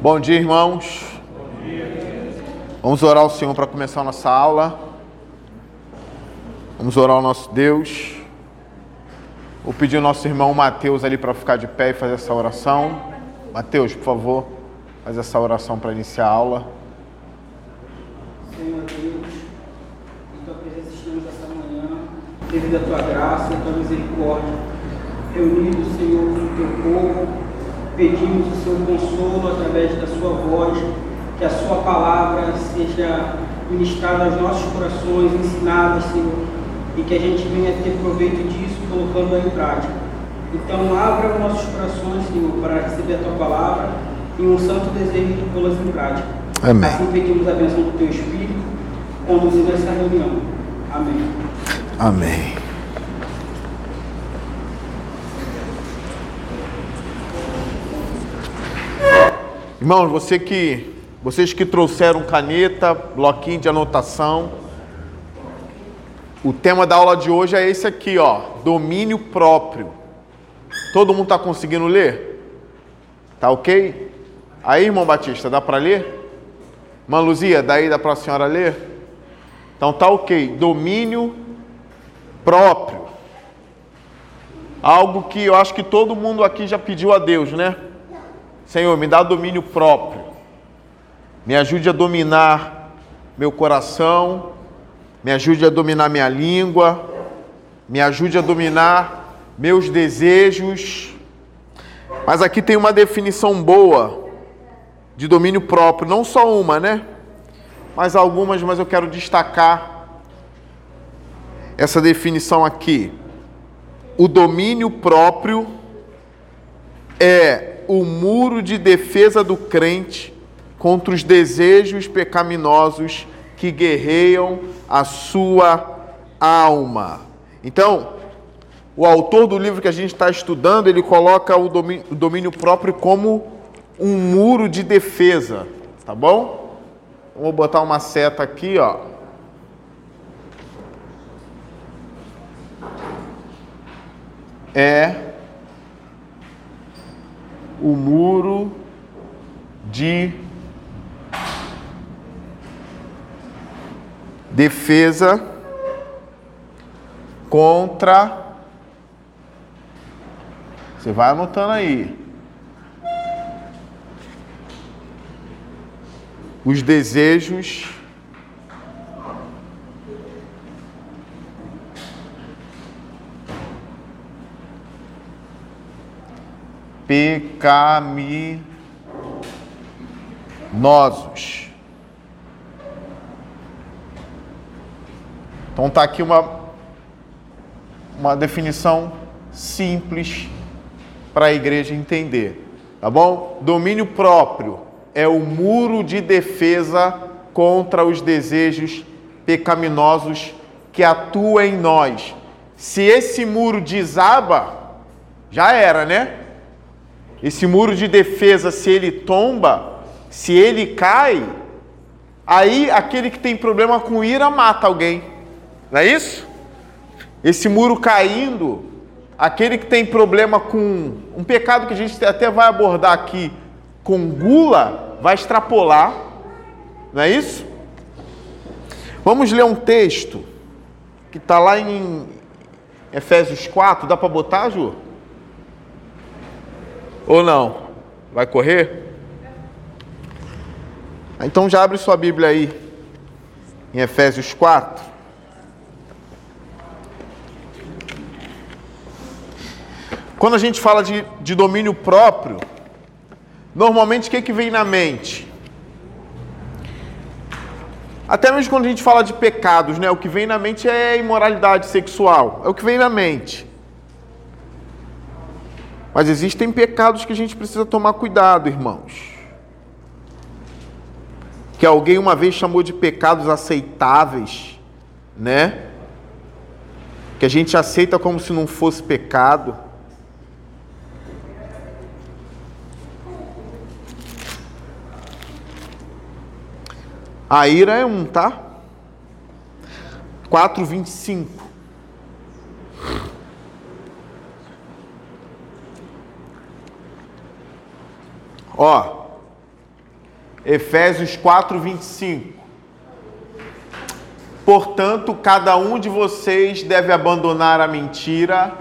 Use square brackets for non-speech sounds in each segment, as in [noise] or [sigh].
Bom dia, irmãos. Vamos orar ao Senhor para começar a nossa aula. Vamos orar ao nosso Deus. Vou pedir ao nosso irmão Mateus ali para ficar de pé e fazer essa oração. Mateus, por favor, faz essa oração para iniciar a aula. Senhor Deus, em tua presença estamos essa manhã, devido à tua graça e à tua misericórdia. Reunidos, Senhor, o teu povo, pedimos o seu consolo através da sua voz, que a sua palavra seja ministrada aos nossos corações, ensinada, Senhor, e que a gente venha ter proveito disso, colocando-a em prática. Então, abra os nossos corações, Senhor, para receber a tua palavra e um santo desejo de pô-las em prática. Amém. Assim pedimos a bênção do teu Espírito, conduzindo essa reunião. Amém. Amém. Irmãos, você que, vocês que trouxeram caneta, bloquinho de anotação, o tema da aula de hoje é esse aqui, ó, domínio próprio. Todo mundo está conseguindo ler? Tá ok? Aí, irmão Batista, dá para ler? Irmã Luzia, daí dá para a senhora ler? Então tá ok. Domínio próprio. Algo que eu acho que todo mundo aqui já pediu a Deus, né? Senhor, me dá domínio próprio. Me ajude a dominar meu coração, me ajude a dominar minha língua, me ajude a dominar meus desejos. Mas aqui tem uma definição boa de domínio próprio, não só uma, né? Mas algumas, mas eu quero destacar essa definição aqui. O domínio próprio é o muro de defesa do crente contra os desejos pecaminosos que guerreiam a sua alma. Então, o autor do livro que a gente está estudando, ele coloca o domínio, o domínio próprio como um muro de defesa, tá bom? Vou botar uma seta aqui, ó. É o muro de defesa contra. Você vai anotando aí. Os desejos pecaminosos. Então tá aqui uma uma definição simples para a igreja entender, tá bom? Domínio próprio é o muro de defesa contra os desejos pecaminosos que atuam em nós. Se esse muro desaba, já era, né? Esse muro de defesa, se ele tomba, se ele cai, aí aquele que tem problema com ira mata alguém. Não é isso? Esse muro caindo, aquele que tem problema com um pecado que a gente até vai abordar aqui, com gula, vai extrapolar. Não é isso? Vamos ler um texto que está lá em Efésios 4. Dá para botar, Ju? Ou não? Vai correr? Então já abre sua Bíblia aí em Efésios 4. Quando a gente fala de, de domínio próprio, normalmente o que, que vem na mente? Até mesmo quando a gente fala de pecados, né? O que vem na mente é imoralidade sexual. É o que vem na mente. Mas existem pecados que a gente precisa tomar cuidado, irmãos. Que alguém uma vez chamou de pecados aceitáveis, né? Que a gente aceita como se não fosse pecado. A ira é um, tá? 4,25. Ó, Efésios 4, 25. Portanto, cada um de vocês deve abandonar a mentira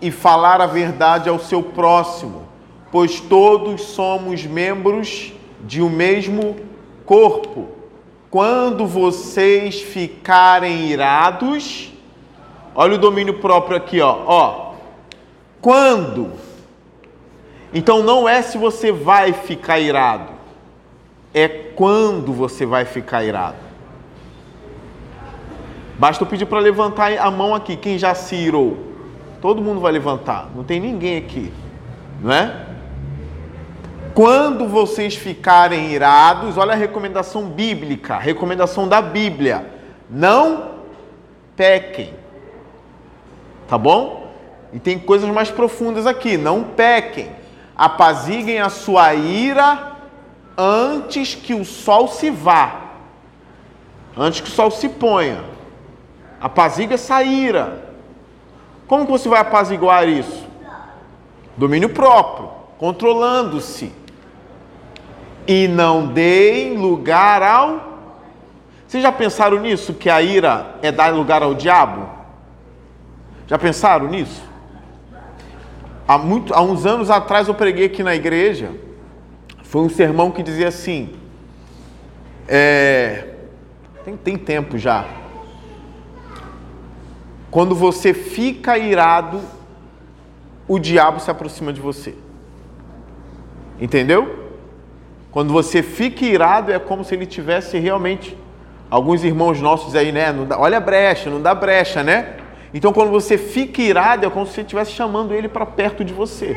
e falar a verdade ao seu próximo, pois todos somos membros de um mesmo corpo. Quando vocês ficarem irados, olha o domínio próprio aqui, ó, ó. Quando? Então não é se você vai ficar irado, é quando você vai ficar irado. Basta eu pedir para levantar a mão aqui, quem já se irou. Todo mundo vai levantar, não tem ninguém aqui, não é? Quando vocês ficarem irados, olha a recomendação bíblica, recomendação da Bíblia: não pequem. Tá bom? E tem coisas mais profundas aqui: não pequem. Apaziguem a sua ira antes que o sol se vá, antes que o sol se ponha. Apaziga essa ira. Como você vai apaziguar isso? Domínio próprio, controlando-se. E não deem lugar ao. Vocês já pensaram nisso? Que a ira é dar lugar ao diabo? Já pensaram nisso? Há, muito, há uns anos atrás eu preguei aqui na igreja. Foi um sermão que dizia assim. É, tem, tem tempo já quando você fica irado, o diabo se aproxima de você. Entendeu? Quando você fica irado, é como se ele tivesse realmente. Alguns irmãos nossos aí, né? Dá, olha a brecha, não dá brecha, né? Então, quando você fica irado, é como se você estivesse chamando ele para perto de você.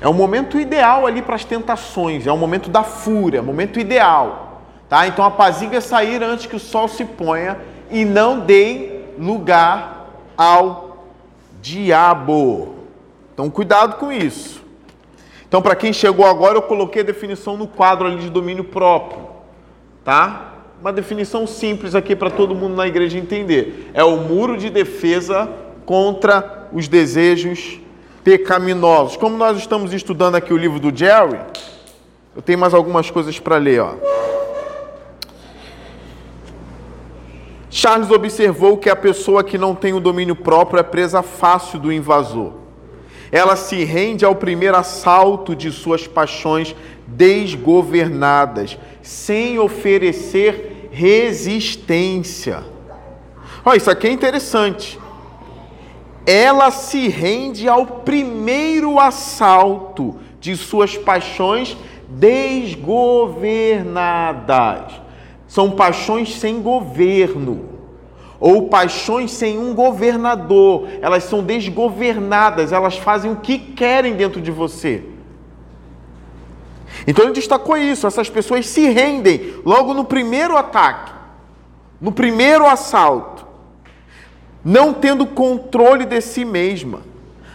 É o momento ideal ali para as tentações, é o momento da fúria, é o momento ideal. Tá? Então, apaziga essa ira antes que o sol se ponha e não deem lugar ao diabo. Então, cuidado com isso. Então, para quem chegou agora, eu coloquei a definição no quadro ali de domínio próprio, tá? Uma definição simples aqui para todo mundo na igreja entender. É o muro de defesa contra os desejos pecaminosos. Como nós estamos estudando aqui o livro do Jerry, eu tenho mais algumas coisas para ler, ó. Charles observou que a pessoa que não tem o domínio próprio é presa fácil do invasor. Ela se rende ao primeiro assalto de suas paixões desgovernadas, sem oferecer resistência. Olha, isso aqui é interessante. Ela se rende ao primeiro assalto de suas paixões desgovernadas. São paixões sem governo ou paixões sem um governador. Elas são desgovernadas, elas fazem o que querem dentro de você. Então ele destacou isso: essas pessoas se rendem logo no primeiro ataque, no primeiro assalto, não tendo controle de si mesma.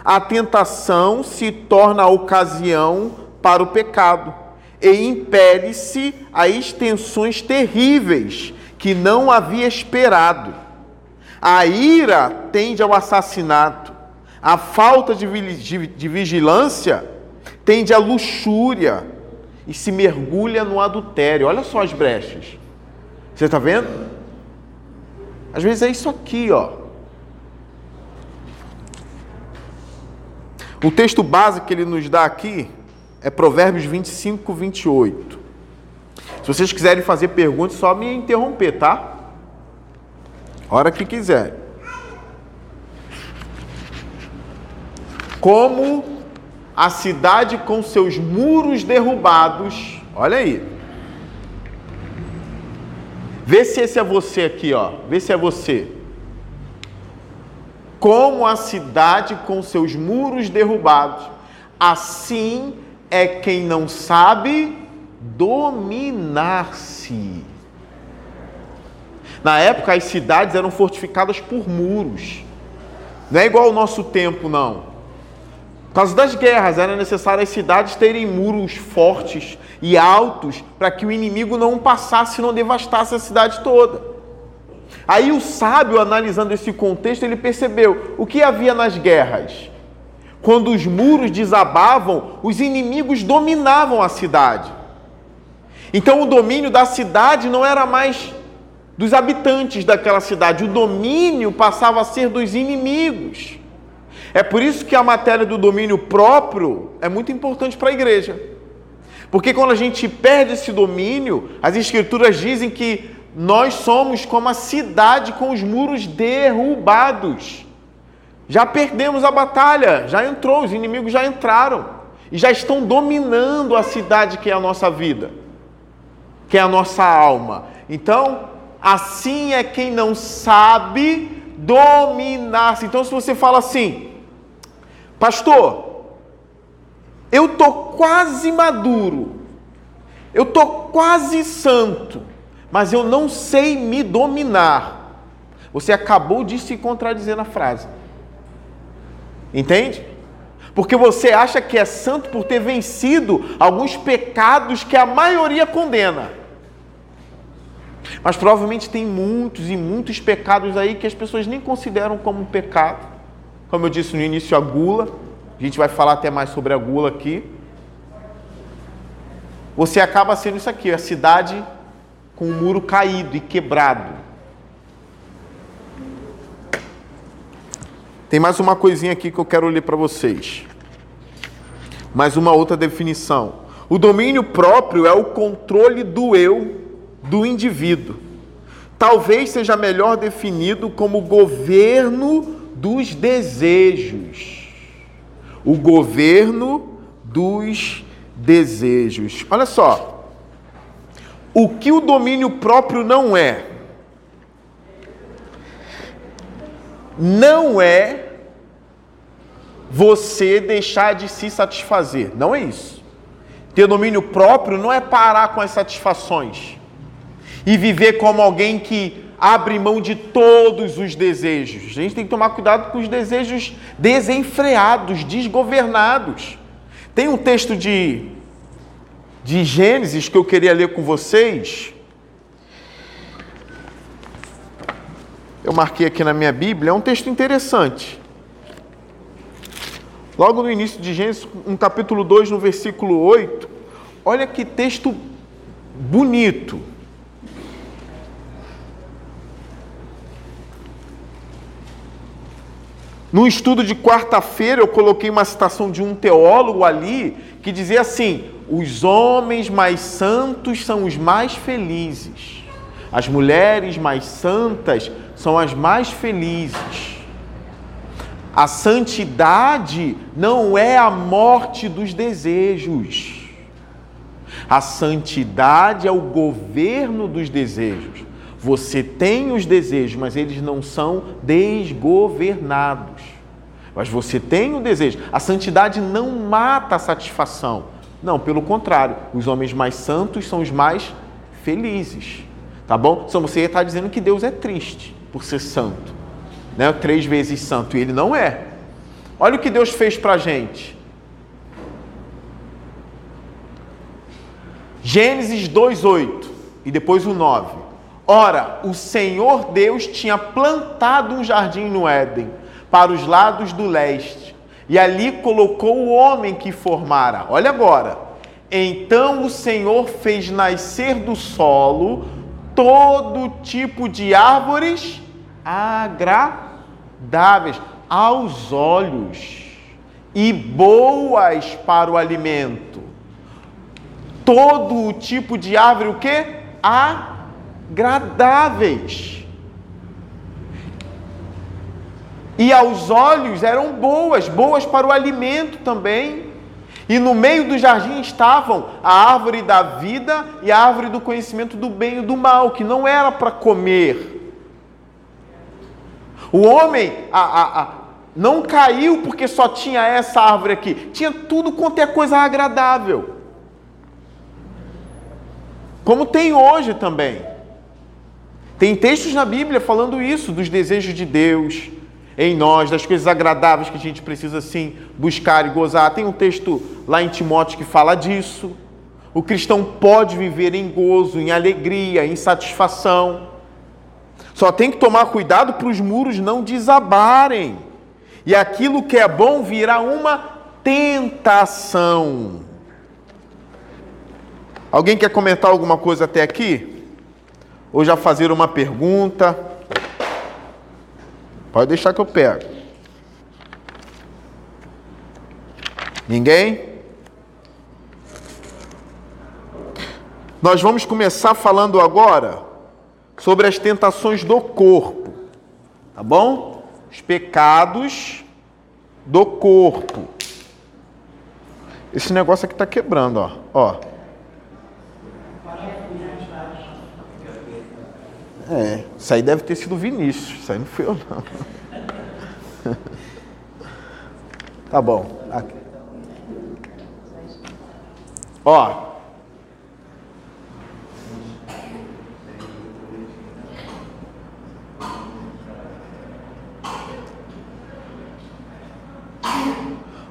A tentação se torna a ocasião para o pecado e impele-se a extensões terríveis que não havia esperado. A ira tende ao assassinato, a falta de, de vigilância tende à luxúria e se mergulha no adultério. Olha só as brechas. Você está vendo? Às vezes é isso aqui, ó. O texto básico que ele nos dá aqui é Provérbios 25, 28. Se vocês quiserem fazer perguntas, só me interromper, tá? Hora que quiser. Como a cidade com seus muros derrubados, olha aí. Vê se esse é você aqui, ó. Vê se é você. Como a cidade com seus muros derrubados, assim é quem não sabe dominar-se. Na época, as cidades eram fortificadas por muros. Não é igual ao nosso tempo, não. Por causa das guerras, era necessário as cidades terem muros fortes e altos para que o inimigo não passasse e não devastasse a cidade toda. Aí o sábio, analisando esse contexto, ele percebeu o que havia nas guerras quando os muros desabavam, os inimigos dominavam a cidade. Então o domínio da cidade não era mais dos habitantes daquela cidade, o domínio passava a ser dos inimigos. É por isso que a matéria do domínio próprio é muito importante para a igreja. Porque quando a gente perde esse domínio, as escrituras dizem que nós somos como a cidade com os muros derrubados. Já perdemos a batalha, já entrou, os inimigos já entraram e já estão dominando a cidade que é a nossa vida, que é a nossa alma. Então, assim é quem não sabe dominar-se. Então, se você fala assim, pastor, eu tô quase maduro, eu tô quase santo, mas eu não sei me dominar. Você acabou de se contradizer na frase. Entende? Porque você acha que é santo por ter vencido alguns pecados que a maioria condena. Mas provavelmente tem muitos e muitos pecados aí que as pessoas nem consideram como pecado. Como eu disse no início, a gula. A gente vai falar até mais sobre a gula aqui. Você acaba sendo isso aqui, a cidade com o muro caído e quebrado. Tem mais uma coisinha aqui que eu quero ler para vocês. Mais uma outra definição. O domínio próprio é o controle do eu, do indivíduo. Talvez seja melhor definido como governo dos desejos. O governo dos desejos. Olha só, o que o domínio próprio não é? Não é você deixar de se satisfazer. Não é isso. Ter domínio próprio não é parar com as satisfações e viver como alguém que abre mão de todos os desejos. A gente tem que tomar cuidado com os desejos desenfreados, desgovernados. Tem um texto de de Gênesis que eu queria ler com vocês. Eu marquei aqui na minha Bíblia, é um texto interessante. Logo no início de Gênesis, no capítulo 2, no versículo 8, olha que texto bonito. No estudo de quarta-feira, eu coloquei uma citação de um teólogo ali que dizia assim: os homens mais santos são os mais felizes, as mulheres mais santas são as mais felizes. A santidade não é a morte dos desejos. A santidade é o governo dos desejos. Você tem os desejos, mas eles não são desgovernados. Mas você tem o desejo. A santidade não mata a satisfação. Não, pelo contrário, os homens mais santos são os mais felizes. Tá bom? Então você está dizendo que Deus é triste por ser santo. Né? Três vezes santo. E ele não é. Olha o que Deus fez para a gente. Gênesis 2,8 e depois o 9. Ora, o Senhor Deus tinha plantado um jardim no Éden, para os lados do leste e ali colocou o homem que formara. Olha agora. Então o Senhor fez nascer do solo todo tipo de árvores agradáveis aos olhos e boas para o alimento. Todo tipo de árvore o que? Agradáveis e aos olhos eram boas, boas para o alimento também. E no meio do jardim estavam a árvore da vida e a árvore do conhecimento do bem e do mal, que não era para comer. O homem a, a, a, não caiu porque só tinha essa árvore aqui, tinha tudo quanto é coisa agradável. Como tem hoje também. Tem textos na Bíblia falando isso, dos desejos de Deus, em nós, das coisas agradáveis que a gente precisa sim buscar e gozar. Tem um texto lá em Timóteo que fala disso. O cristão pode viver em gozo, em alegria, em satisfação. Só tem que tomar cuidado para os muros não desabarem. E aquilo que é bom virá uma tentação. Alguém quer comentar alguma coisa até aqui? Ou já fazer uma pergunta? Pode deixar que eu pego. Ninguém? Nós vamos começar falando agora sobre as tentações do corpo, tá bom? Os pecados do corpo. Esse negócio aqui está quebrando, ó. ó. É, isso aí deve ter sido Vinícius, isso aí não fui eu não. [laughs] tá bom. Aqui. Ó.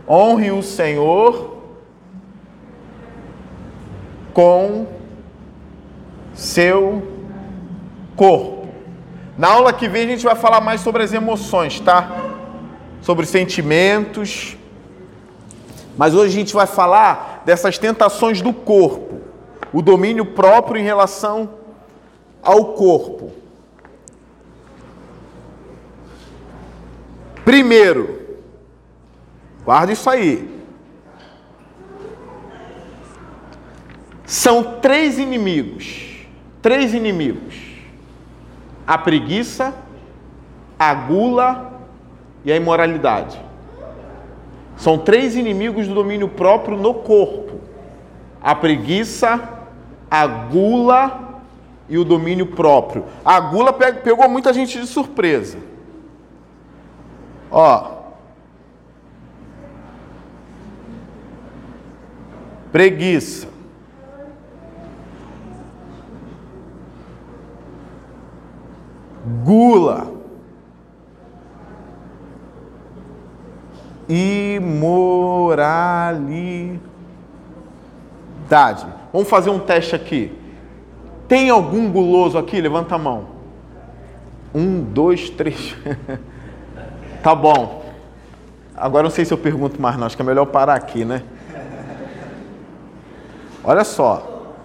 Honre o Senhor com seu corpo. Na aula que vem a gente vai falar mais sobre as emoções, tá? Sobre sentimentos. Mas hoje a gente vai falar dessas tentações do corpo, o domínio próprio em relação ao corpo. Primeiro, guarda isso aí. São três inimigos. Três inimigos a preguiça, a gula e a imoralidade. São três inimigos do domínio próprio no corpo: a preguiça, a gula e o domínio próprio. A gula pegou muita gente de surpresa. Ó. Preguiça. Gula, imoralidade. Vamos fazer um teste aqui. Tem algum guloso aqui? Levanta a mão. Um, dois, três. [laughs] tá bom. Agora não sei se eu pergunto mais, não. Acho que é melhor parar aqui, né? Olha só.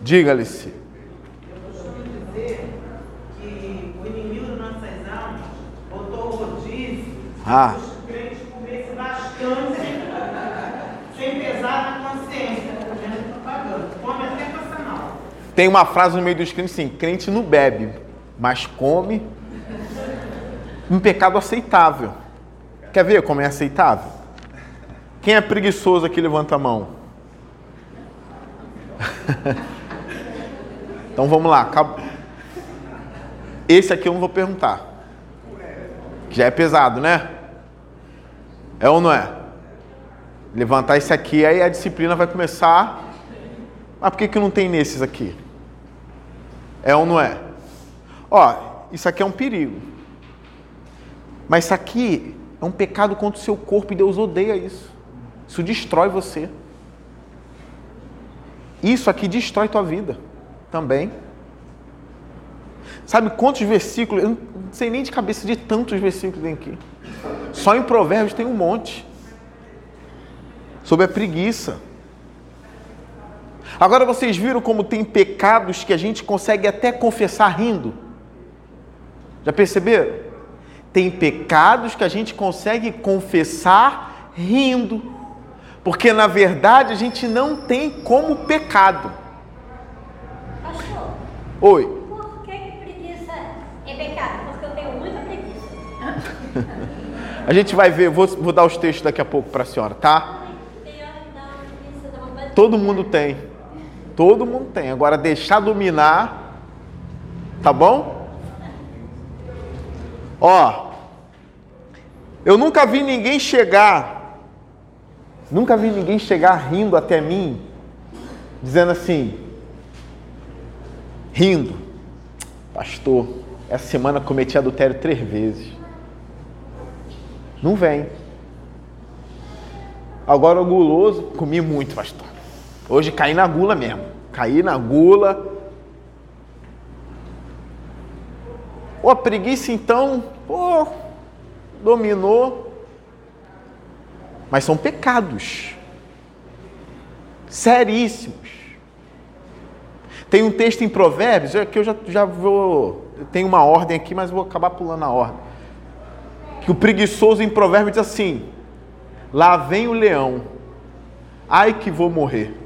Diga-lhe-se. Ah. Tem uma frase no meio dos crentes assim: crente não bebe, mas come. Um pecado aceitável. Quer ver como é aceitável? Quem é preguiçoso aqui, levanta a mão. [laughs] então vamos lá. Esse aqui eu não vou perguntar. Já é pesado, né? É ou não é? Levantar esse aqui, aí a disciplina vai começar. Mas por que, que não tem nesses aqui? É ou não é? Ó, isso aqui é um perigo. Mas isso aqui é um pecado contra o seu corpo e Deus odeia isso. Isso destrói você. Isso aqui destrói tua vida também. Sabe quantos versículos? Eu não sei nem de cabeça de tantos versículos tem aqui. Só em Provérbios tem um monte. Sobre a preguiça. Agora vocês viram como tem pecados que a gente consegue até confessar rindo? Já perceberam? Tem pecados que a gente consegue confessar rindo. Porque na verdade a gente não tem como pecado. Pastor. Oi. A gente vai ver, vou, vou dar os textos daqui a pouco para a senhora, tá? Todo mundo tem. Todo mundo tem. Agora deixar dominar, tá bom? Ó, eu nunca vi ninguém chegar, nunca vi ninguém chegar rindo até mim, dizendo assim, rindo, pastor, essa semana cometi adultério três vezes. Não vem. Agora o guloso, comi muito, pastor. Hoje caí na gula mesmo. Caí na gula. Pô, a preguiça então, pô, dominou. Mas são pecados seríssimos. Tem um texto em Provérbios, é que eu já, já vou. Tem uma ordem aqui, mas vou acabar pulando a ordem. Que o preguiçoso em Provérbios diz assim: Lá vem o leão, ai que vou morrer.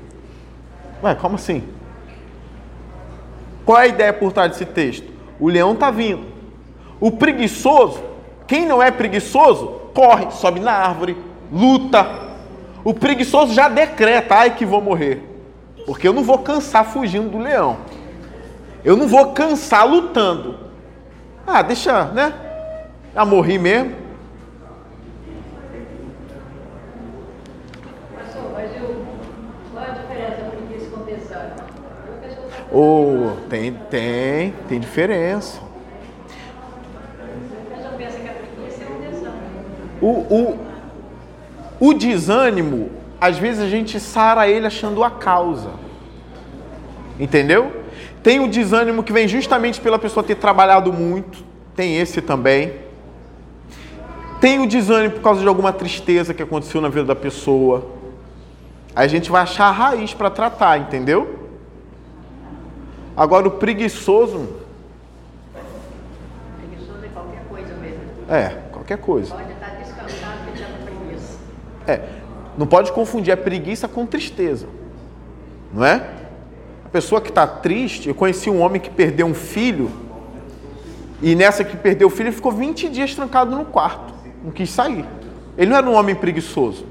Ué, como assim? Qual é a ideia por trás desse texto? O leão está vindo. O preguiçoso, quem não é preguiçoso, corre, sobe na árvore, luta. O preguiçoso já decreta, ai que vou morrer. Porque eu não vou cansar fugindo do leão. Eu não vou cansar lutando. Ah, deixa, né? Já morri mesmo. Oh, tem, tem, tem diferença. É. O, o, o desânimo, às vezes a gente sara ele achando a causa. Entendeu? Tem o desânimo que vem justamente pela pessoa ter trabalhado muito. Tem esse também. Tem o desânimo por causa de alguma tristeza que aconteceu na vida da pessoa. Aí a gente vai achar a raiz para tratar, entendeu? Agora o preguiçoso, Preguiçoso é qualquer coisa mesmo. é, qualquer coisa. Pode estar descansado que já tá preguiça. É, não pode confundir a preguiça com tristeza. Não é? A pessoa que está triste, eu conheci um homem que perdeu um filho, e nessa que perdeu o filho, ele ficou 20 dias trancado no quarto, não quis sair. Ele não era um homem preguiçoso,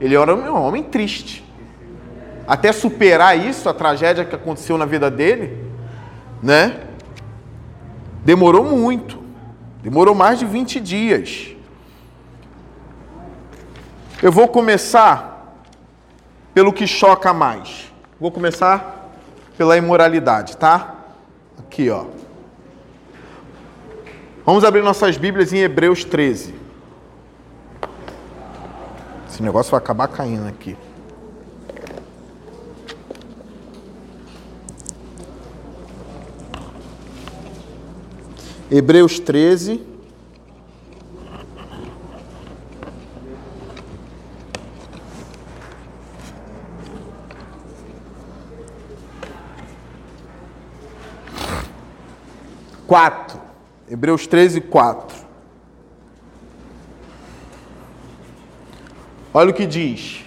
ele era um homem triste. Até superar isso, a tragédia que aconteceu na vida dele, né? Demorou muito. Demorou mais de 20 dias. Eu vou começar pelo que choca mais. Vou começar pela imoralidade, tá? Aqui, ó. Vamos abrir nossas Bíblias em Hebreus 13. Esse negócio vai acabar caindo aqui. Hebreus 13. Quatro. Hebreus 13, 4. Olha o que diz.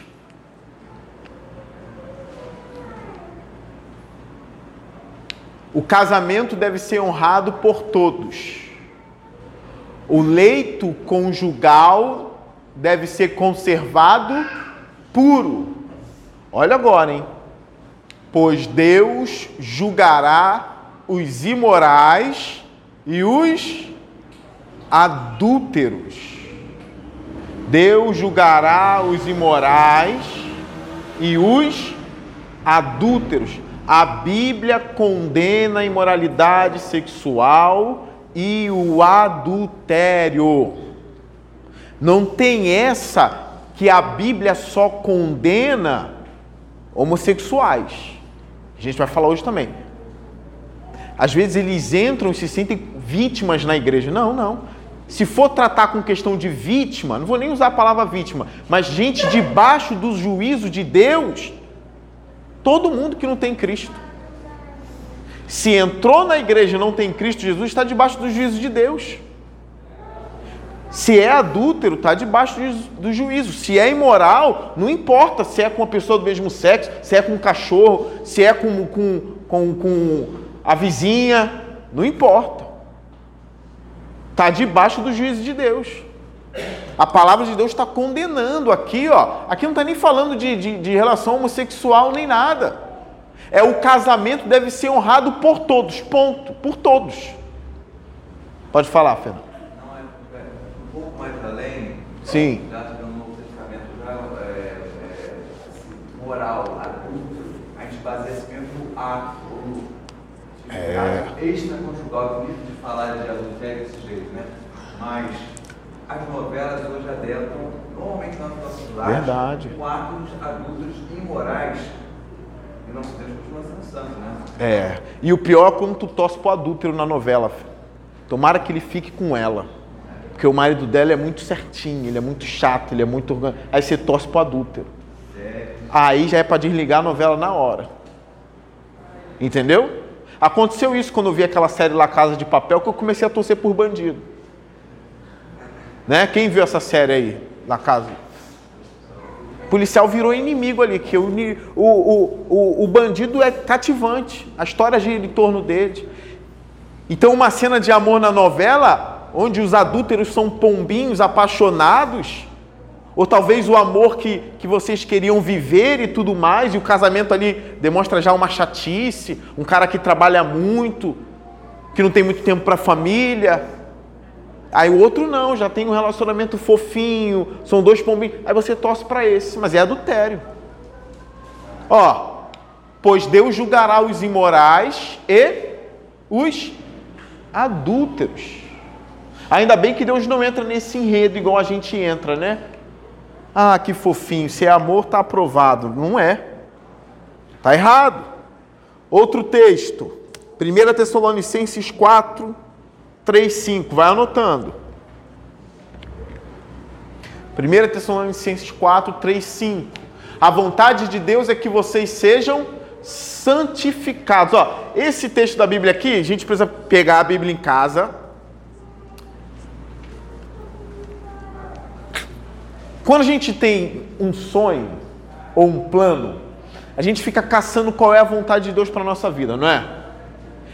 O casamento deve ser honrado por todos. O leito conjugal deve ser conservado puro. Olha agora, hein? Pois Deus julgará os imorais e os adúlteros. Deus julgará os imorais e os adúlteros. A Bíblia condena a imoralidade sexual e o adultério. Não tem essa que a Bíblia só condena homossexuais. A gente vai falar hoje também. Às vezes eles entram e se sentem vítimas na igreja. Não, não. Se for tratar com questão de vítima, não vou nem usar a palavra vítima, mas gente debaixo do juízo de Deus, todo mundo que não tem Cristo. Se entrou na igreja e não tem Cristo Jesus, está debaixo do juízo de Deus. Se é adúltero, está debaixo do juízo. Se é imoral, não importa se é com uma pessoa do mesmo sexo, se é com um cachorro, se é com, com, com, com a vizinha, não importa. Está debaixo do juízo de Deus. A palavra de Deus está condenando aqui, ó. Aqui não está nem falando de, de, de relação homossexual nem nada. É o casamento deve ser honrado por todos, ponto, por todos. Pode falar, Fernando. Não, é, é um pouco mais além. Sim. Já no Novo Testamento, já é, é, moral, adulto, a gente baseia esse mesmo ato, ou É. extraconjugal, bonito de falar de adultério desse jeito, né? Mas as novelas hoje adentram, normalmente nas nossas lares, Verdade. com atos adultos imorais. E nosso Deus continua sendo santo, né? É. E o pior é quando tu torce pro adúltero na novela. Tomara que ele fique com ela. Porque o marido dela é muito certinho, ele é muito chato, ele é muito organ... Aí você torce pro adúltero. Aí já é para desligar a novela na hora. Entendeu? Aconteceu isso quando eu vi aquela série La Casa de Papel, que eu comecei a torcer por bandido. Né? Quem viu essa série aí, La Casa? O policial virou inimigo ali, que o, o, o, o bandido é cativante, a história gira em torno dele. Então, uma cena de amor na novela, onde os adúlteros são pombinhos apaixonados, ou talvez o amor que, que vocês queriam viver e tudo mais, e o casamento ali demonstra já uma chatice, um cara que trabalha muito, que não tem muito tempo para a família. Aí o outro não, já tem um relacionamento fofinho, são dois pombinhos. Aí você torce para esse, mas é adultério. Ó, pois Deus julgará os imorais e os adúlteros. Ainda bem que Deus não entra nesse enredo igual a gente entra, né? Ah, que fofinho, se é amor, está aprovado. Não é. Está errado. Outro texto, 1 Tessalonicenses 4, 3, 5. Vai anotando. 1 Tessalonicenses 4, 3, 5. A vontade de Deus é que vocês sejam santificados. Ó, esse texto da Bíblia aqui, a gente precisa pegar a Bíblia em casa Quando a gente tem um sonho ou um plano, a gente fica caçando qual é a vontade de Deus para a nossa vida, não é?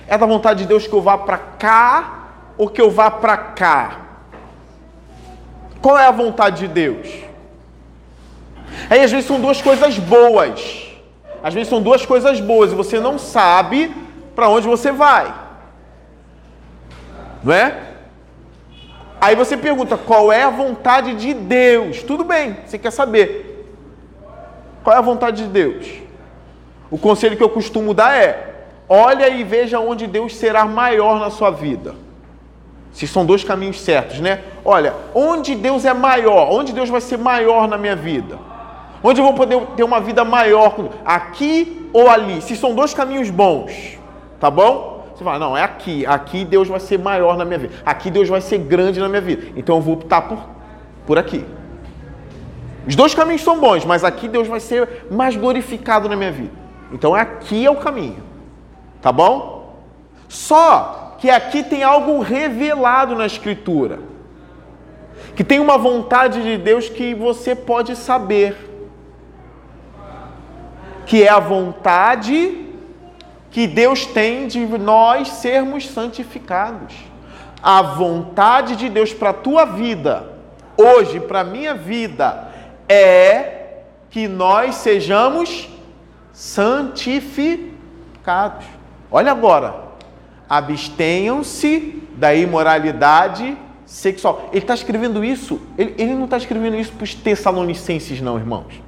É da vontade de Deus que eu vá para cá ou que eu vá para cá? Qual é a vontade de Deus? Aí às vezes são duas coisas boas. Às vezes são duas coisas boas e você não sabe para onde você vai. Não é? Aí você pergunta qual é a vontade de Deus. Tudo bem, você quer saber. Qual é a vontade de Deus? O conselho que eu costumo dar é: olha e veja onde Deus será maior na sua vida. Se são dois caminhos certos, né? Olha, onde Deus é maior, onde Deus vai ser maior na minha vida. Onde eu vou poder ter uma vida maior, aqui ou ali. Se são dois caminhos bons, tá bom? Você fala, não, é aqui. Aqui Deus vai ser maior na minha vida. Aqui Deus vai ser grande na minha vida. Então eu vou optar por, por aqui. Os dois caminhos são bons, mas aqui Deus vai ser mais glorificado na minha vida. Então aqui é o caminho. Tá bom? Só que aqui tem algo revelado na Escritura. Que tem uma vontade de Deus que você pode saber. Que é a vontade que Deus tem de nós sermos santificados. A vontade de Deus para a tua vida, hoje, para a minha vida, é que nós sejamos santificados. Olha agora, abstenham-se da imoralidade sexual. Ele está escrevendo isso, ele, ele não está escrevendo isso para os Tessalonicenses, não, irmãos.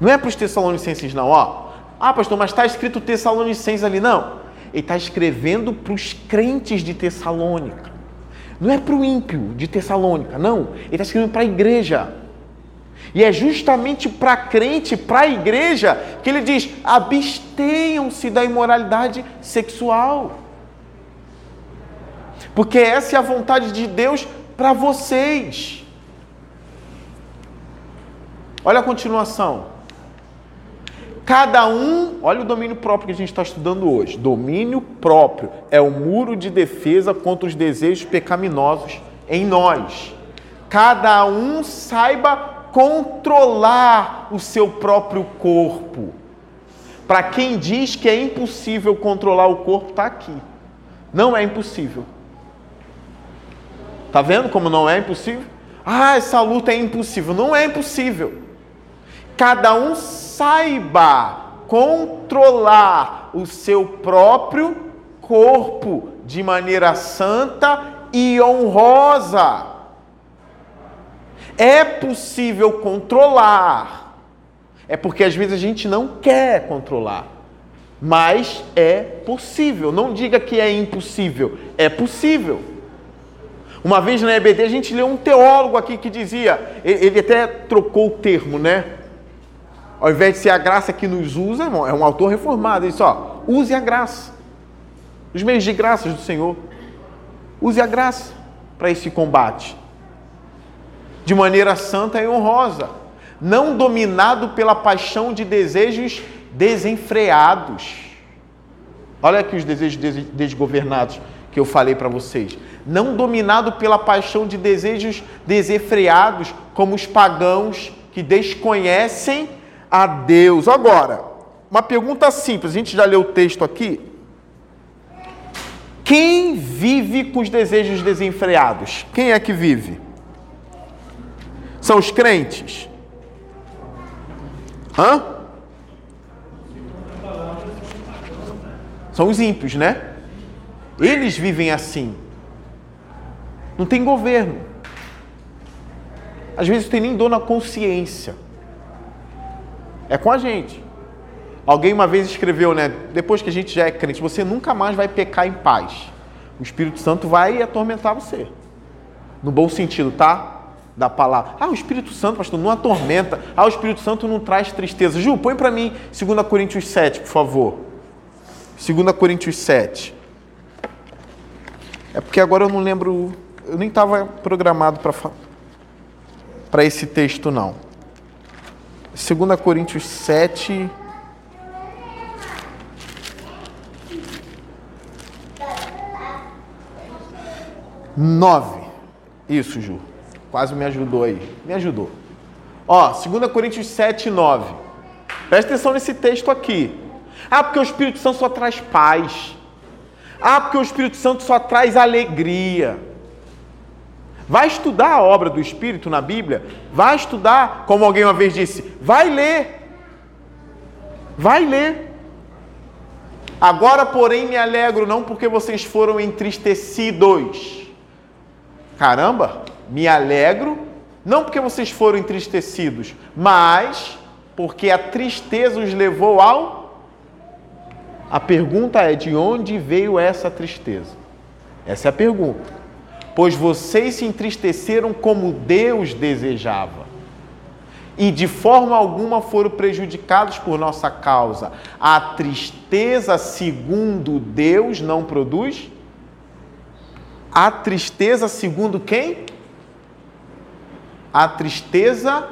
Não é para os Tessalonicenses, não, ó. Ah, pastor, mas está escrito Tessalonicenses ali. Não. Ele está escrevendo para os crentes de Tessalônica. Não é para o ímpio de Tessalônica, não. Ele está escrevendo para a igreja. E é justamente para crente, para a igreja, que ele diz: abstenham-se da imoralidade sexual. Porque essa é a vontade de Deus para vocês. Olha a continuação. Cada um, olha o domínio próprio que a gente está estudando hoje. Domínio próprio é o muro de defesa contra os desejos pecaminosos em nós. Cada um saiba controlar o seu próprio corpo. Para quem diz que é impossível controlar o corpo, está aqui. Não é impossível. Tá vendo como não é impossível? Ah, essa luta é impossível. Não é impossível. Cada um saiba controlar o seu próprio corpo de maneira santa e honrosa. É possível controlar. É porque às vezes a gente não quer controlar. Mas é possível. Não diga que é impossível. É possível. Uma vez na EBD a gente leu um teólogo aqui que dizia, ele até trocou o termo, né? Ao invés de ser a graça que nos usa, irmão, é um autor reformado. Ele diz, ó, use a graça. Os meios de graças do Senhor. Use a graça para esse combate. De maneira santa e honrosa. Não dominado pela paixão de desejos desenfreados. Olha aqui os desejos desgovernados que eu falei para vocês. Não dominado pela paixão de desejos desenfreados, como os pagãos que desconhecem a Deus. Agora, uma pergunta simples, a gente já leu o texto aqui. Quem vive com os desejos desenfreados? Quem é que vive? São os crentes? Hã? São os ímpios, né? Eles vivem assim. Não tem governo. Às vezes não tem nem dor na consciência. É com a gente. Alguém uma vez escreveu, né? Depois que a gente já é crente, você nunca mais vai pecar em paz. O Espírito Santo vai atormentar você. No bom sentido, tá? Da palavra. Ah, o Espírito Santo, pastor, não atormenta. Ah, o Espírito Santo não traz tristeza. Ju, põe para mim 2 Coríntios 7, por favor. 2 Coríntios 7. É porque agora eu não lembro, eu nem estava programado para esse texto, não. 2 Coríntios 7. Nove. Isso, Ju. Quase me ajudou aí. Me ajudou. Ó, 2 Coríntios 7, 9. Presta atenção nesse texto aqui. Ah, porque o Espírito Santo só traz paz. Ah, porque o Espírito Santo só traz alegria. Vai estudar a obra do Espírito na Bíblia? Vai estudar, como alguém uma vez disse, vai ler. Vai ler. Agora, porém, me alegro não porque vocês foram entristecidos. Caramba, me alegro não porque vocês foram entristecidos, mas porque a tristeza os levou ao a pergunta é: de onde veio essa tristeza? Essa é a pergunta. Pois vocês se entristeceram como Deus desejava, e de forma alguma foram prejudicados por nossa causa. A tristeza, segundo Deus, não produz? A tristeza, segundo quem? A tristeza.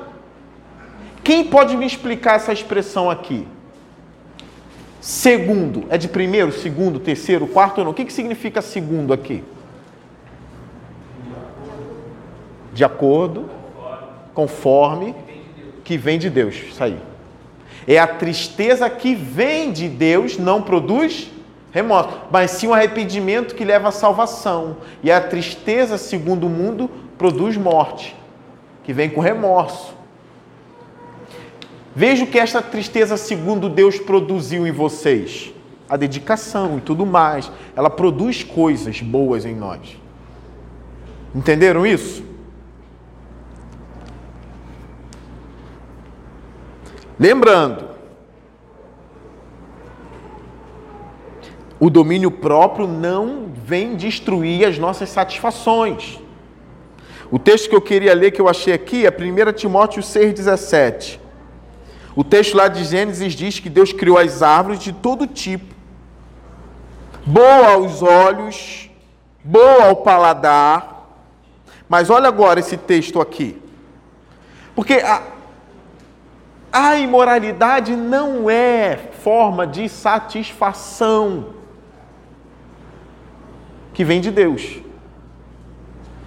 Quem pode me explicar essa expressão aqui? Segundo, é de primeiro, segundo, terceiro, quarto ou não? O que, que significa segundo aqui? De acordo, conforme, que vem de Deus. Isso aí. É a tristeza que vem de Deus, não produz remorso, mas sim um arrependimento que leva à salvação. E a tristeza, segundo o mundo, produz morte, que vem com remorso. Veja o que esta tristeza, segundo Deus, produziu em vocês. A dedicação e tudo mais. Ela produz coisas boas em nós. Entenderam isso? Lembrando, o domínio próprio não vem destruir as nossas satisfações. O texto que eu queria ler, que eu achei aqui, é 1 Timóteo 6,17. O texto lá de Gênesis diz que Deus criou as árvores de todo tipo, boa aos olhos, boa ao paladar. Mas olha agora esse texto aqui. Porque a, a imoralidade não é forma de satisfação que vem de Deus.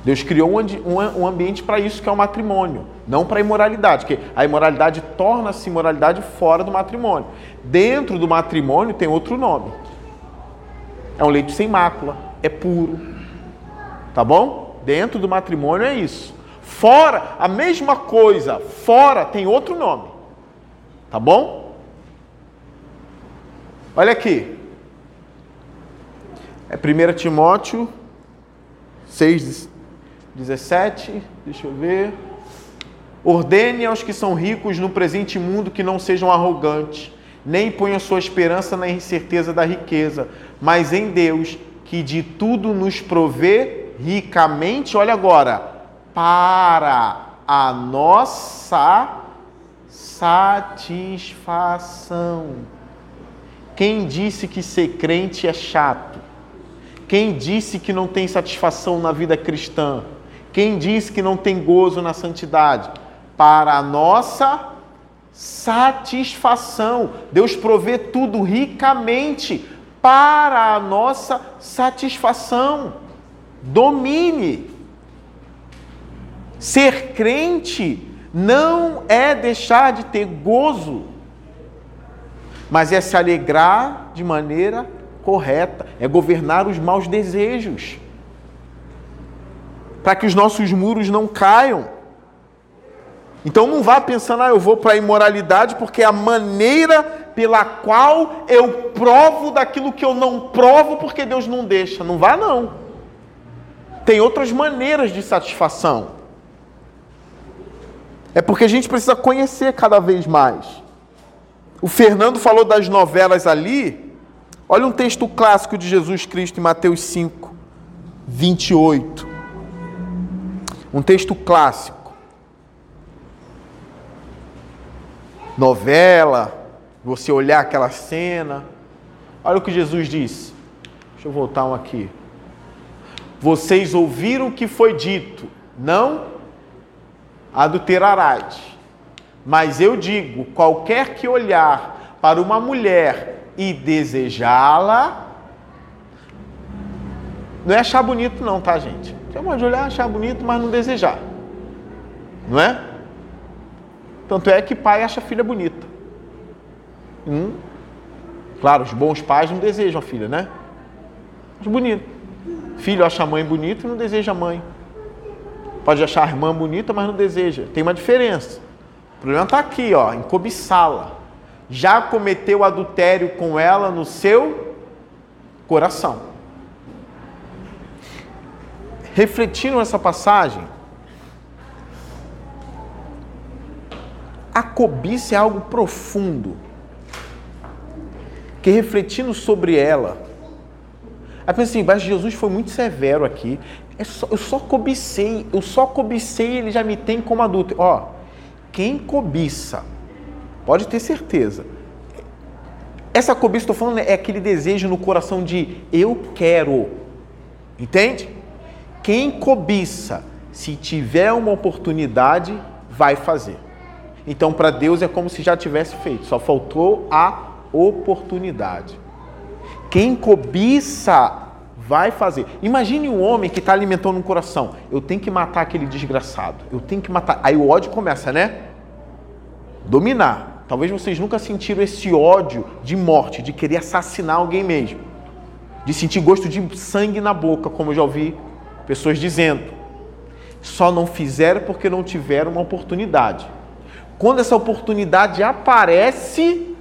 Deus criou um, ambiente para isso, que é o matrimônio, não para a imoralidade, porque a imoralidade torna-se imoralidade fora do matrimônio. Dentro do matrimônio tem outro nome. É um leite sem mácula, é puro. Tá bom? Dentro do matrimônio é isso. Fora, a mesma coisa, fora tem outro nome. Tá bom? Olha aqui. É 1 Timóteo 6, 17, deixa eu ver. Ordene aos que são ricos no presente mundo que não sejam arrogantes, nem ponham sua esperança na incerteza da riqueza, mas em Deus, que de tudo nos provê ricamente, olha agora, para a nossa satisfação. Quem disse que ser crente é chato? Quem disse que não tem satisfação na vida cristã? Quem diz que não tem gozo na santidade? Para a nossa satisfação. Deus provê tudo ricamente para a nossa satisfação. Domine. Ser crente não é deixar de ter gozo, mas é se alegrar de maneira correta, é governar os maus desejos, para que os nossos muros não caiam. Então não vá pensando, ah, eu vou para a imoralidade porque é a maneira pela qual eu provo daquilo que eu não provo porque Deus não deixa. Não vá, não. Tem outras maneiras de satisfação. É porque a gente precisa conhecer cada vez mais. O Fernando falou das novelas ali. Olha um texto clássico de Jesus Cristo em Mateus 5, 28. Um texto clássico. Novela, você olhar aquela cena. Olha o que Jesus disse. Deixa eu voltar um aqui. Vocês ouviram o que foi dito, não adulterarás. Mas eu digo: qualquer que olhar para uma mulher e desejá-la, não é achar bonito, não, tá, gente? Você pode olhar, achar bonito, mas não desejar. Não é? Tanto é que pai acha a filha bonita. Hum? Claro, os bons pais não desejam a filha, né? Mas bonito. Filho acha a mãe bonita e não deseja a mãe. Pode achar a irmã bonita, mas não deseja. Tem uma diferença. O problema está aqui, ó, em cobiçá-la. Já cometeu adultério com ela no seu coração. Refletindo essa passagem, a cobiça é algo profundo. Que refletindo sobre ela, aí pensa assim, mas Jesus foi muito severo aqui. É só, eu só cobicei, eu só cobicei, ele já me tem como adulto. Ó, quem cobiça, pode ter certeza. Essa cobiça, estou falando, é aquele desejo no coração de eu quero. Entende? Quem cobiça, se tiver uma oportunidade, vai fazer. Então, para Deus é como se já tivesse feito, só faltou a oportunidade. Quem cobiça vai fazer. Imagine um homem que está alimentando um coração. Eu tenho que matar aquele desgraçado. Eu tenho que matar. Aí o ódio começa, né? Dominar. Talvez vocês nunca sentiram esse ódio de morte, de querer assassinar alguém mesmo. De sentir gosto de sangue na boca, como eu já ouvi pessoas dizendo. Só não fizeram porque não tiveram uma oportunidade. Quando essa oportunidade aparece,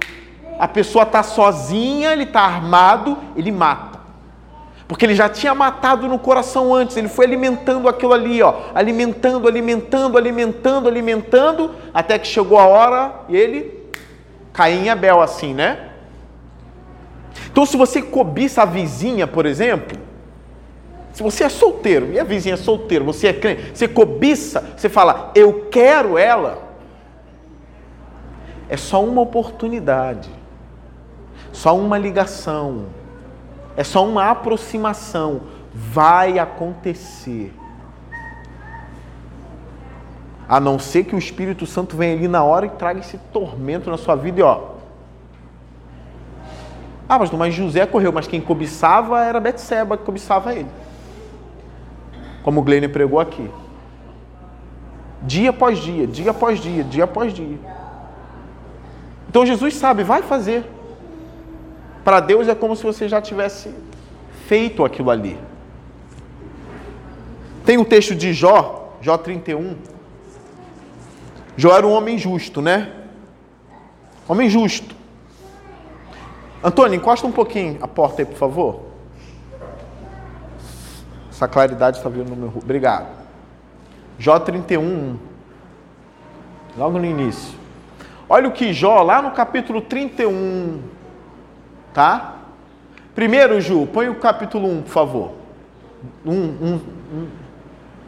a pessoa está sozinha, ele está armado, ele mata. Porque ele já tinha matado no coração antes, ele foi alimentando aquilo ali, ó, alimentando, alimentando, alimentando, alimentando, até que chegou a hora e ele caiu em Abel assim, né? Então, se você cobiça a vizinha, por exemplo, se você é solteiro e a vizinha é solteira, você é crente, você cobiça, você fala, eu quero ela, é só uma oportunidade, só uma ligação é só uma aproximação. Vai acontecer. A não ser que o Espírito Santo venha ali na hora e traga esse tormento na sua vida e ó. Ah, mas, mas José correu, mas quem cobiçava era Betseba que cobiçava ele. Como o Glenn pregou aqui. Dia após dia, dia após dia, dia após dia. Então Jesus sabe, vai fazer. Para Deus é como se você já tivesse feito aquilo ali. Tem o um texto de Jó, Jó 31. Jó era um homem justo, né? Homem justo. Antônio, encosta um pouquinho a porta aí, por favor. Essa claridade está vindo no meu. Obrigado. Jó 31. Logo no início. Olha o que Jó, lá no capítulo 31, Tá? Primeiro, Ju, põe o capítulo 1, por favor. 1, 1,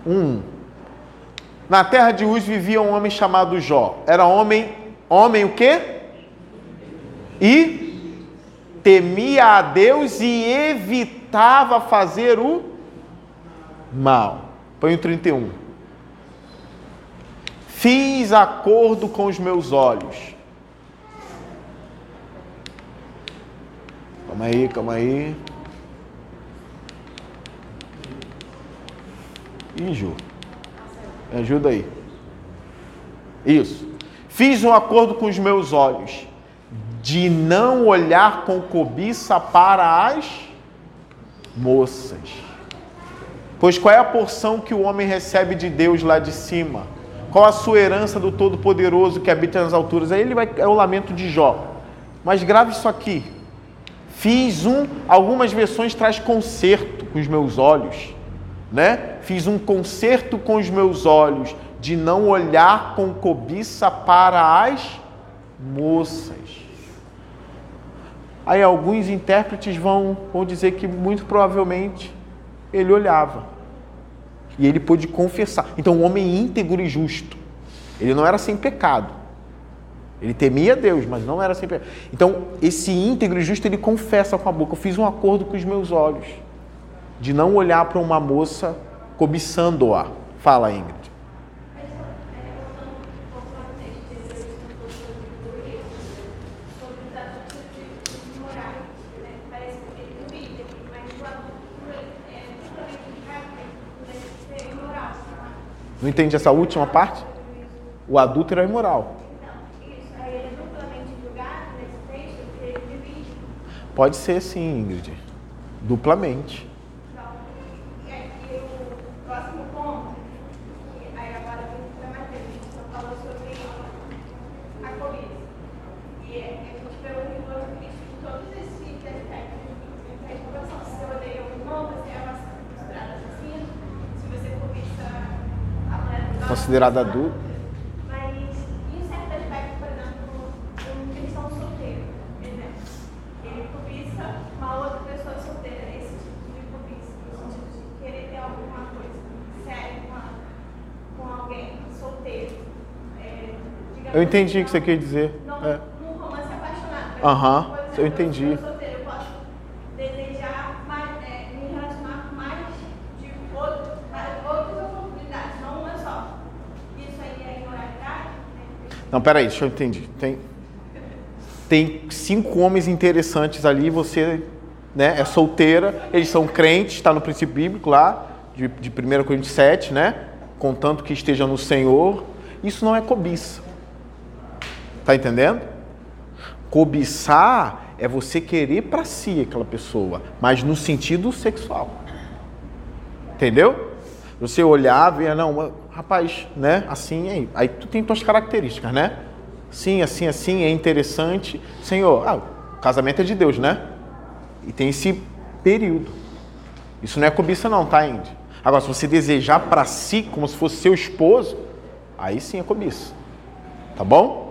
1, 1. Na terra de Uz vivia um homem chamado Jó. Era homem, homem o quê? E temia a Deus e evitava fazer o mal. Põe o 31. Fiz acordo com os meus olhos Calma aí, calma aí. Ih, Ju. Me ajuda aí. Isso. Fiz um acordo com os meus olhos de não olhar com cobiça para as moças. Pois qual é a porção que o homem recebe de Deus lá de cima? Qual a sua herança do Todo-Poderoso que habita nas alturas? Aí ele vai é o lamento de Jó. Mas grave isso aqui. Fiz um, algumas versões traz conserto com os meus olhos, né? Fiz um conserto com os meus olhos de não olhar com cobiça para as moças. Aí alguns intérpretes vão, vão dizer que muito provavelmente ele olhava. E ele pôde confessar. Então, um homem íntegro e justo. Ele não era sem pecado. Ele temia Deus, mas não era sem pecado. Então, esse íntegro e justo, ele confessa com a boca: Eu fiz um acordo com os meus olhos de não olhar para uma moça cobiçando-a. Fala, Ingrid. Não entende essa última parte? O adúltero é imoral. Pode ser sim, Ingrid. Duplamente. considerada adulta. Mas em certo aspecto, por exemplo, um cristão solteiro, exemplo, ele cobiça uma outra pessoa solteira, esse tipo de cobiça, no sentido de querer ter alguma coisa séria com, com alguém solteiro. É, eu entendi o que você quer dizer. Não, é. num romance apaixonado. Aham, uh -huh, eu entendi. Não, peraí, deixa eu entender. Tem, tem cinco homens interessantes ali, você né, é solteira, eles são crentes, está no princípio bíblico lá, de, de 1 Coríntios 7, né? Contanto que esteja no Senhor. Isso não é cobiça. Tá entendendo? Cobiçar é você querer para si aquela pessoa, mas no sentido sexual. Entendeu? Você olhar, ver, não, rapaz, né? Assim, aí, aí tu tem tuas características, né? Sim, assim, assim, é interessante. Senhor, ah, casamento é de Deus, né? E tem esse período. Isso não é cobiça não, tá, Indy? Agora, se você desejar para si, como se fosse seu esposo, aí sim é cobiça. Tá bom?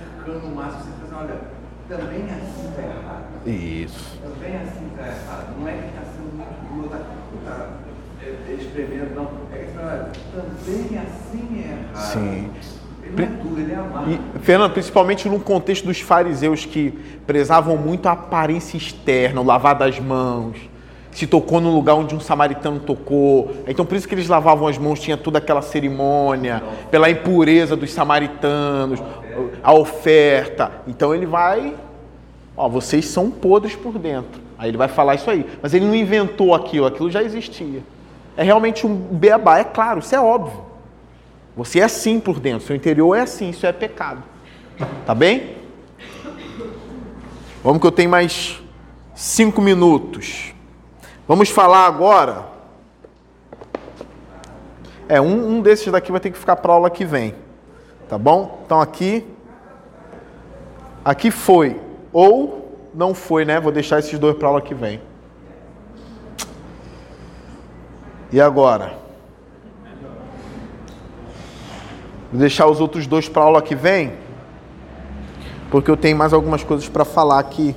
Também assim está errado. Isso. Também assim está errado. Não é que está sendo muito duro, está tá, é, escrevendo, não. É que está também assim é errado. Sim. Ele não é duro, ele é amargo. E, Fernando, principalmente no contexto dos fariseus que prezavam muito a aparência externa, o lavar das mãos, se tocou no lugar onde um samaritano tocou. Então por isso que eles lavavam as mãos, tinha toda aquela cerimônia, pela impureza dos samaritanos, a oferta. Então ele vai, ó, vocês são podres por dentro. Aí ele vai falar isso aí. Mas ele não inventou aquilo, aquilo já existia. É realmente um beabá, é claro, isso é óbvio. Você é assim por dentro, seu interior é assim, isso é pecado. Tá bem? Vamos que eu tenho mais cinco minutos. Vamos falar agora. É, um, um desses daqui vai ter que ficar para aula que vem. Tá bom? Então aqui. Aqui foi. Ou não foi, né? Vou deixar esses dois para aula que vem. E agora? Vou deixar os outros dois para aula que vem. Porque eu tenho mais algumas coisas para falar aqui.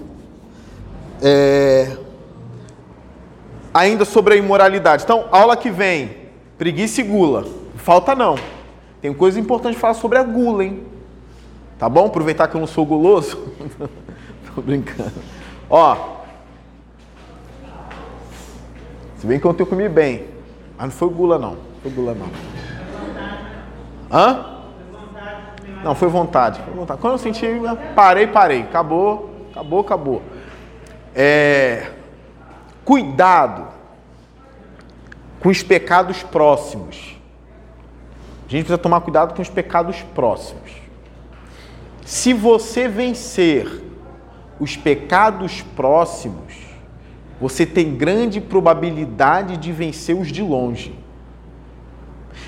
É ainda sobre a imoralidade. Então, aula que vem, preguiça e gula. Falta não. Tem coisa importante falar sobre a gula, hein? Tá bom? Aproveitar que eu não sou guloso. [laughs] Tô brincando. Ó. Se bem que ontem eu comi bem. Mas não foi gula, não. Foi gula, não. Hã? Não, foi vontade. Foi vontade. Quando eu senti, parei, parei. Acabou, acabou, acabou. É, cuidado com os pecados próximos. A gente precisa tomar cuidado com os pecados próximos. Se você vencer os pecados próximos, você tem grande probabilidade de vencer os de longe.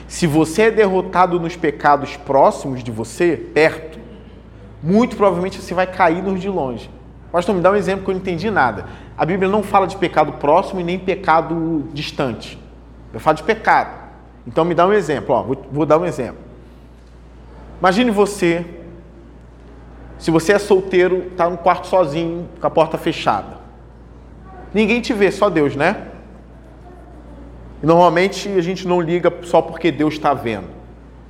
Se você é derrotado nos pecados próximos de você, perto, muito provavelmente você vai cair nos de longe. Pastor, me dá um exemplo que eu não entendi nada. A Bíblia não fala de pecado próximo e nem pecado distante. Eu falo de pecado. Então me dá um exemplo. Ó, vou, vou dar um exemplo. Imagine você, se você é solteiro, está no quarto sozinho, com a porta fechada. Ninguém te vê, só Deus, né? Normalmente a gente não liga só porque Deus está vendo.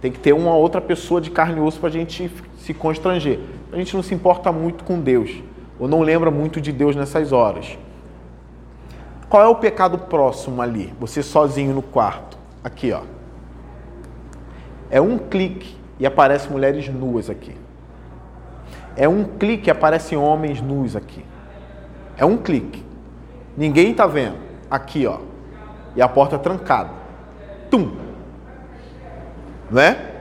Tem que ter uma outra pessoa de carne e osso para a gente se constranger. A gente não se importa muito com Deus, ou não lembra muito de Deus nessas horas. Qual é o pecado próximo ali? Você sozinho no quarto. Aqui, ó. É um clique e aparecem mulheres nuas aqui. É um clique e aparecem homens nus aqui. É um clique. Ninguém está vendo. Aqui, ó e a porta trancada. Tum! Né?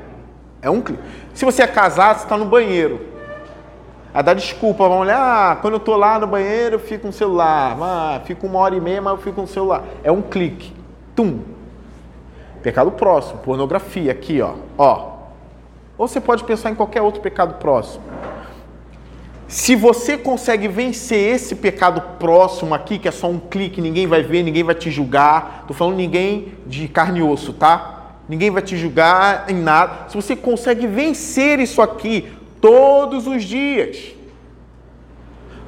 É um clique. Se você é casado, você está no banheiro. Aí dá desculpa, vamos olhar, ah, quando eu estou lá no banheiro, eu fico no celular. Ah, fico uma hora e meia, mas eu fico no celular. É um clique. Tum! Pecado próximo, pornografia, aqui, ó. ó. Ou você pode pensar em qualquer outro pecado próximo. Se você consegue vencer esse pecado próximo aqui, que é só um clique, ninguém vai ver, ninguém vai te julgar. Estou falando ninguém de carne e osso, tá? Ninguém vai te julgar em nada. Se você consegue vencer isso aqui todos os dias,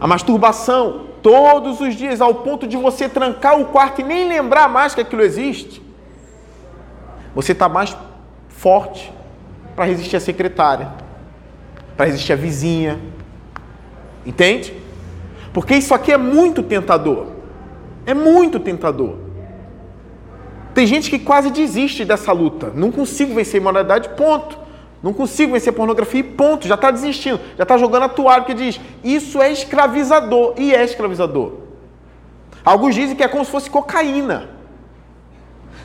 a masturbação todos os dias, ao ponto de você trancar o quarto e nem lembrar mais que aquilo existe, você está mais forte para resistir à secretária, para resistir à vizinha, Entende? Porque isso aqui é muito tentador. É muito tentador. Tem gente que quase desiste dessa luta. Não consigo vencer imoralidade, ponto. Não consigo vencer pornografia, ponto. Já está desistindo. Já está jogando a toalha, porque diz, isso é escravizador. E é escravizador. Alguns dizem que é como se fosse cocaína.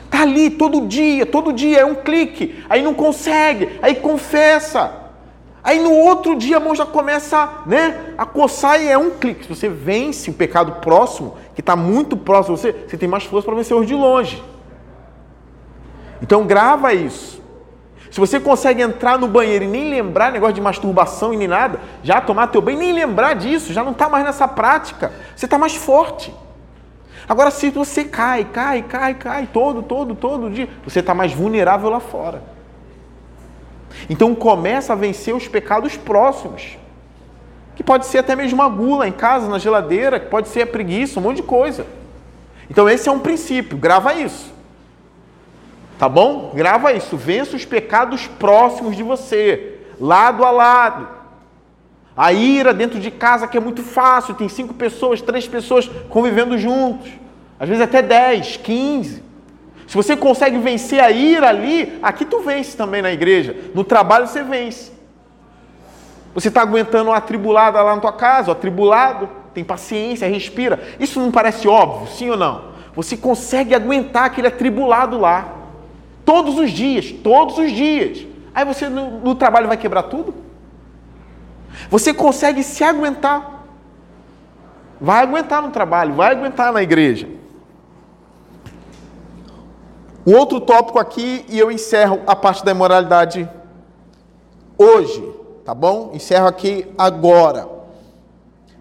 Está ali todo dia, todo dia, é um clique. Aí não consegue, aí confessa. Aí no outro dia a mão já começa né, a coçar e é um clique. Se você vence o pecado próximo, que está muito próximo de você, você tem mais força para vencer os de longe. Então grava isso. Se você consegue entrar no banheiro e nem lembrar negócio de masturbação e nem nada, já tomar teu banho, nem lembrar disso, já não está mais nessa prática, você está mais forte. Agora, se você cai, cai, cai, cai, todo, todo, todo dia, você está mais vulnerável lá fora. Então começa a vencer os pecados próximos. Que pode ser até mesmo uma gula em casa, na geladeira, que pode ser a preguiça, um monte de coisa. Então esse é um princípio, grava isso. Tá bom? Grava isso. Vença os pecados próximos de você, lado a lado. A ira dentro de casa que é muito fácil, tem cinco pessoas, três pessoas convivendo juntos. Às vezes até dez, quinze. Se você consegue vencer a ira ali, aqui tu vence também na igreja. No trabalho você vence. Você está aguentando uma atribulada lá na tua casa, o atribulado, tem paciência, respira. Isso não parece óbvio, sim ou não? Você consegue aguentar aquele atribulado lá. Todos os dias, todos os dias. Aí você no, no trabalho vai quebrar tudo? Você consegue se aguentar. Vai aguentar no trabalho, vai aguentar na igreja. Um outro tópico aqui e eu encerro a parte da imoralidade hoje, tá bom? Encerro aqui agora.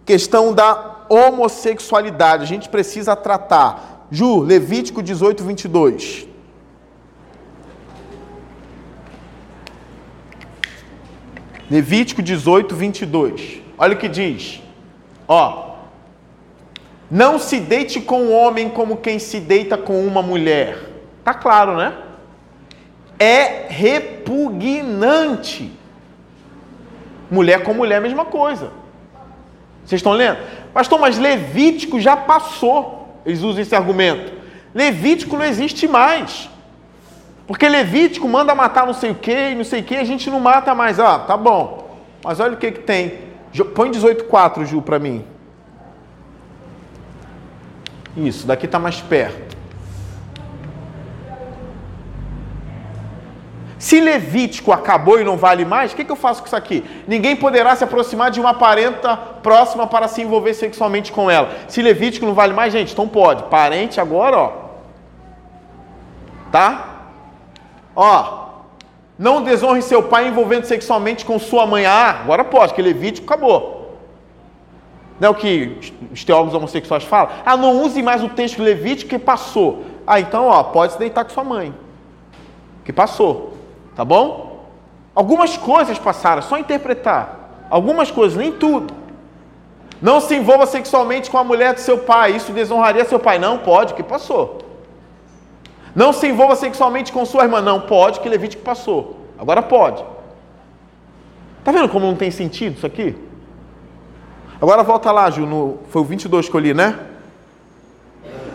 Questão da homossexualidade. A gente precisa tratar. Ju, Levítico 18, 22. Levítico 18, 22. Olha o que diz. Ó. Não se deite com o homem como quem se deita com uma mulher. Tá claro, né? É repugnante. Mulher com mulher, mesma coisa. Vocês estão lendo? Pastor, mas Levítico já passou. Eles usam esse argumento. Levítico não existe mais. Porque Levítico manda matar não sei o que, não sei o que, a gente não mata mais. Ah, tá bom. Mas olha o que, que tem. Põe 18,4, Ju, para mim. Isso, daqui está mais perto. Se Levítico acabou e não vale mais, o que, que eu faço com isso aqui? Ninguém poderá se aproximar de uma parenta próxima para se envolver sexualmente com ela. Se Levítico não vale mais, gente, então pode. Parente agora, ó. Tá? Ó. Não desonre seu pai envolvendo sexualmente com sua mãe. Ah, agora pode, que Levítico acabou. Não é o que os teólogos homossexuais falam? Ah, não use mais o texto levítico que passou. Ah, então, ó, pode se deitar com sua mãe. Que passou. Tá bom? Algumas coisas passaram, só interpretar. Algumas coisas, nem tudo. Não se envolva sexualmente com a mulher do seu pai, isso desonraria seu pai. Não, pode, que passou. Não se envolva sexualmente com sua irmã. Não, pode, que Levítico passou. Agora pode. Tá vendo como não tem sentido isso aqui? Agora volta lá, Ju, no, foi o 22 que eu li, né?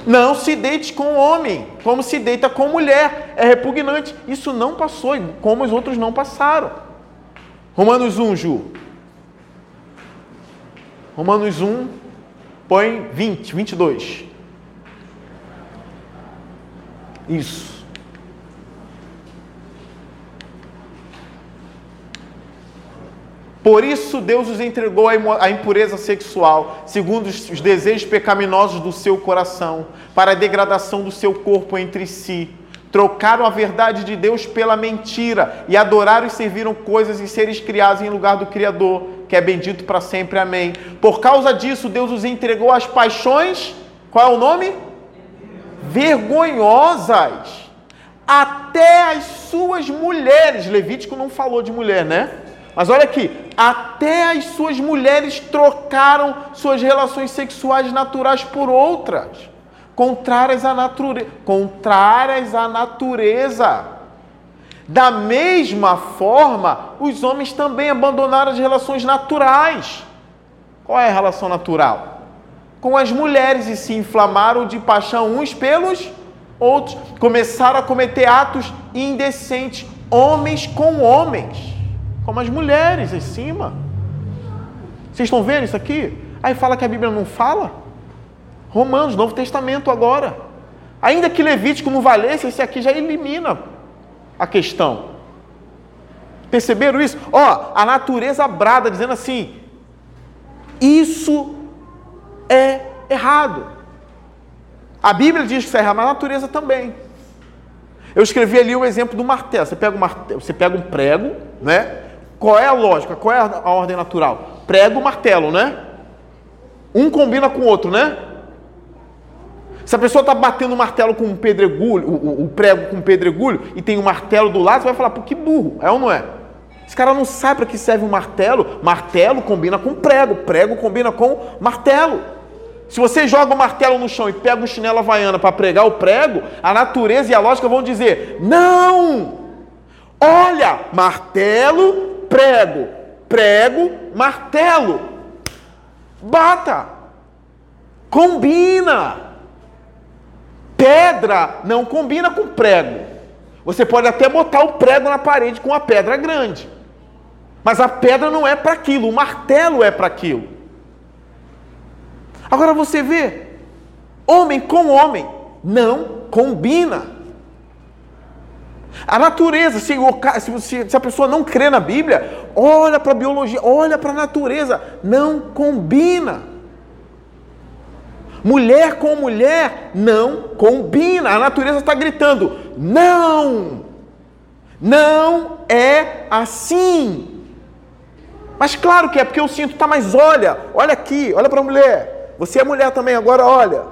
Não se deite com homem, como se deita com mulher. É repugnante. Isso não passou, como os outros não passaram. Romanos 1, Ju. Romanos 1, põe 20, 22. Isso. Por isso Deus os entregou à impureza sexual, segundo os desejos pecaminosos do seu coração, para a degradação do seu corpo entre si. Trocaram a verdade de Deus pela mentira e adoraram e serviram coisas e seres criados em lugar do Criador, que é bendito para sempre. Amém. Por causa disso, Deus os entregou às paixões. Qual é o nome? Vergonhosas. Até as suas mulheres. Levítico não falou de mulher, né? Mas olha aqui, até as suas mulheres trocaram suas relações sexuais naturais por outras, contrárias à natureza. Contrárias à natureza. Da mesma forma, os homens também abandonaram as relações naturais. Qual é a relação natural? Com as mulheres e se inflamaram de paixão uns pelos outros. Começaram a cometer atos indecentes, homens com homens como as mulheres em cima. Vocês estão vendo isso aqui? Aí fala que a Bíblia não fala. Romanos, Novo Testamento agora. Ainda que Levítico não valesse, esse aqui já elimina a questão. Perceberam isso? Ó, a natureza brada dizendo assim: isso é errado. A Bíblia diz que isso é errado, mas a natureza também. Eu escrevi ali o exemplo do martelo. Você pega um, martelo, você pega um prego, né? Qual é a lógica? Qual é a ordem natural? Prego, martelo, né? Um combina com o outro, né? Se a pessoa está batendo o martelo com um pedregulho, o, o, o, prego com um pedregulho, e tem um martelo do lado, você vai falar, pô, que burro, é ou não é? Esse cara não sabe para que serve um martelo. Martelo combina com prego, prego combina com martelo. Se você joga o martelo no chão e pega um chinelo havaiana para pregar o prego, a natureza e a lógica vão dizer: não! Olha, martelo prego, prego, martelo. Bata. Combina. Pedra não combina com prego. Você pode até botar o prego na parede com a pedra grande. Mas a pedra não é para aquilo, o martelo é para aquilo. Agora você vê, homem com homem não combina. A natureza, se, se, a pessoa não crê na Bíblia, olha para a biologia, olha para a natureza, não combina. Mulher com mulher não combina. A natureza está gritando: não, não é assim. Mas claro que é, porque eu sinto, tá, mas olha, olha aqui, olha para a mulher. Você é mulher também, agora olha.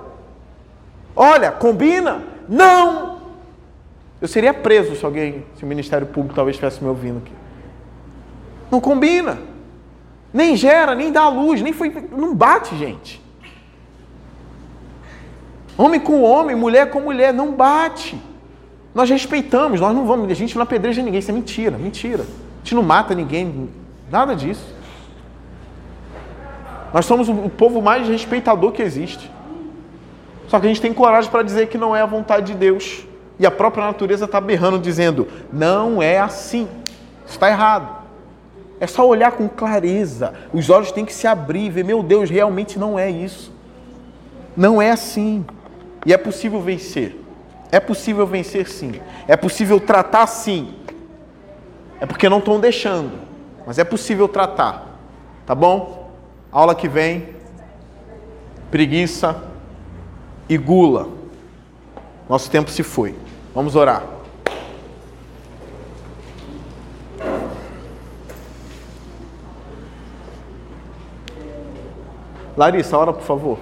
Olha, combina? Não, eu seria preso se alguém, se o Ministério Público talvez estivesse me ouvindo aqui. Não combina. Nem gera, nem dá luz, nem foi. Não bate, gente. Homem com homem, mulher com mulher, não bate. Nós respeitamos, nós não vamos, a gente não apedreja ninguém, isso é mentira, mentira. A gente não mata ninguém, nada disso. Nós somos o povo mais respeitador que existe. Só que a gente tem coragem para dizer que não é a vontade de Deus. E a própria natureza está berrando, dizendo: não é assim. Está errado. É só olhar com clareza. Os olhos têm que se abrir e ver: meu Deus, realmente não é isso. Não é assim. E é possível vencer. É possível vencer sim. É possível tratar sim. É porque não estão deixando. Mas é possível tratar. Tá bom? Aula que vem. Preguiça e gula. Nosso tempo se foi. Vamos orar. Larissa, ora por favor.